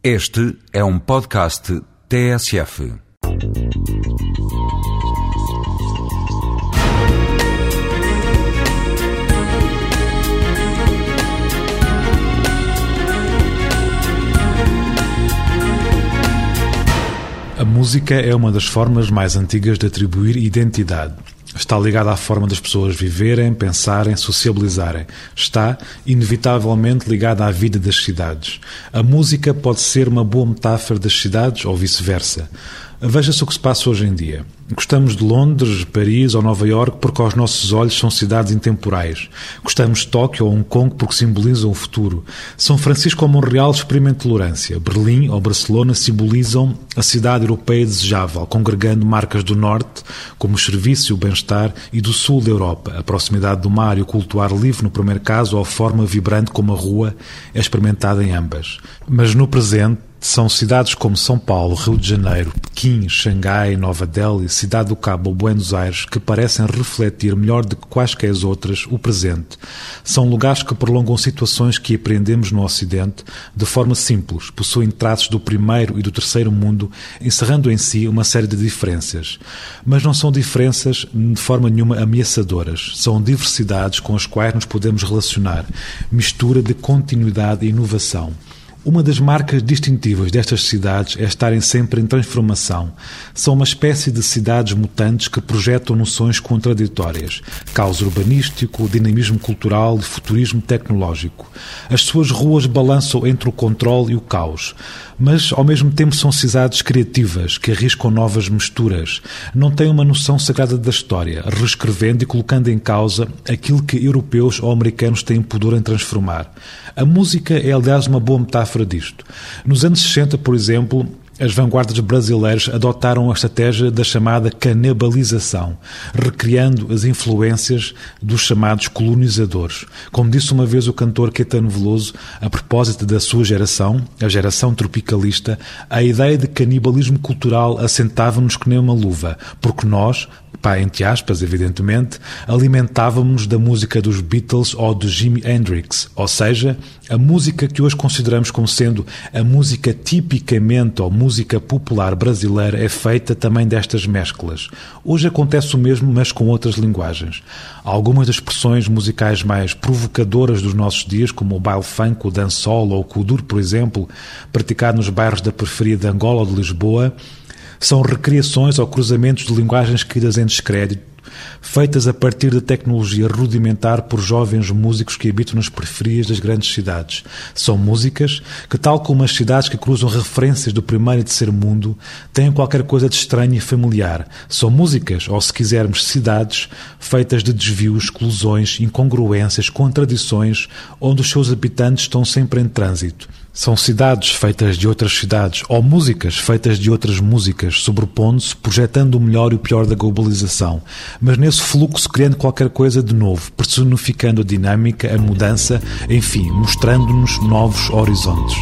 Este é um podcast TSF. A música é uma das formas mais antigas de atribuir identidade. Está ligada à forma das pessoas viverem, pensarem, sociabilizarem. Está, inevitavelmente, ligada à vida das cidades. A música pode ser uma boa metáfora das cidades ou vice-versa. Veja-se o que se passa hoje em dia. Gostamos de Londres, Paris ou Nova York porque aos nossos olhos são cidades intemporais. Gostamos de Tóquio ou Hong Kong porque simbolizam o futuro. São Francisco ou Montreal experimentam tolerância. Berlim ou Barcelona simbolizam a cidade europeia desejável, congregando marcas do norte, como o serviço e o bem-estar, e do sul da Europa, a proximidade do mar e o culto ar livre no primeiro caso, ou a forma vibrante como a rua é experimentada em ambas. Mas no presente, são cidades como São Paulo, Rio de Janeiro, Pequim, Xangai, Nova Delhi, Cidade do Cabo ou Buenos Aires que parecem refletir melhor do que quaisquer outras o presente. São lugares que prolongam situações que aprendemos no Ocidente de forma simples, possuem traços do primeiro e do terceiro mundo, encerrando em si uma série de diferenças. Mas não são diferenças de forma nenhuma ameaçadoras. São diversidades com as quais nos podemos relacionar, mistura de continuidade e inovação. Uma das marcas distintivas destas cidades é estarem sempre em transformação. São uma espécie de cidades mutantes que projetam noções contraditórias: caos urbanístico, dinamismo cultural e futurismo tecnológico. As suas ruas balançam entre o controle e o caos, mas ao mesmo tempo são cidades criativas que arriscam novas misturas. Não têm uma noção sagrada da história, reescrevendo e colocando em causa aquilo que europeus ou americanos têm pudor em transformar. A música é, aliás, uma boa metáfora disto. Nos anos 60, por exemplo, as vanguardas brasileiras adotaram a estratégia da chamada canibalização, recriando as influências dos chamados colonizadores. Como disse uma vez o cantor Caetano Veloso, a propósito da sua geração, a geração tropicalista, a ideia de canibalismo cultural assentava-nos que nem uma luva, porque nós, pá, entre aspas, evidentemente, alimentávamos da música dos Beatles ou de Jimi Hendrix, ou seja, a música que hoje consideramos como sendo a música tipicamente ou popular brasileira é feita também destas mesclas. Hoje acontece o mesmo, mas com outras linguagens. Algumas das expressões musicais mais provocadoras dos nossos dias, como o baile funk, o dancehall ou o kuduro, por exemplo, praticado nos bairros da periferia de Angola ou de Lisboa, são recriações ou cruzamentos de linguagens caídas em descrédito, feitas a partir de tecnologia rudimentar por jovens músicos que habitam nas periferias das grandes cidades. São músicas que, tal como as cidades que cruzam referências do primeiro e terceiro mundo, têm qualquer coisa de estranho e familiar. São músicas, ou se quisermos, cidades, feitas de desvios, exclusões, incongruências, contradições, onde os seus habitantes estão sempre em trânsito. São cidades feitas de outras cidades ou músicas feitas de outras músicas, sobrepondo-se, projetando o melhor e o pior da globalização, mas nesse fluxo criando qualquer coisa de novo, personificando a dinâmica, a mudança, enfim, mostrando-nos novos horizontes.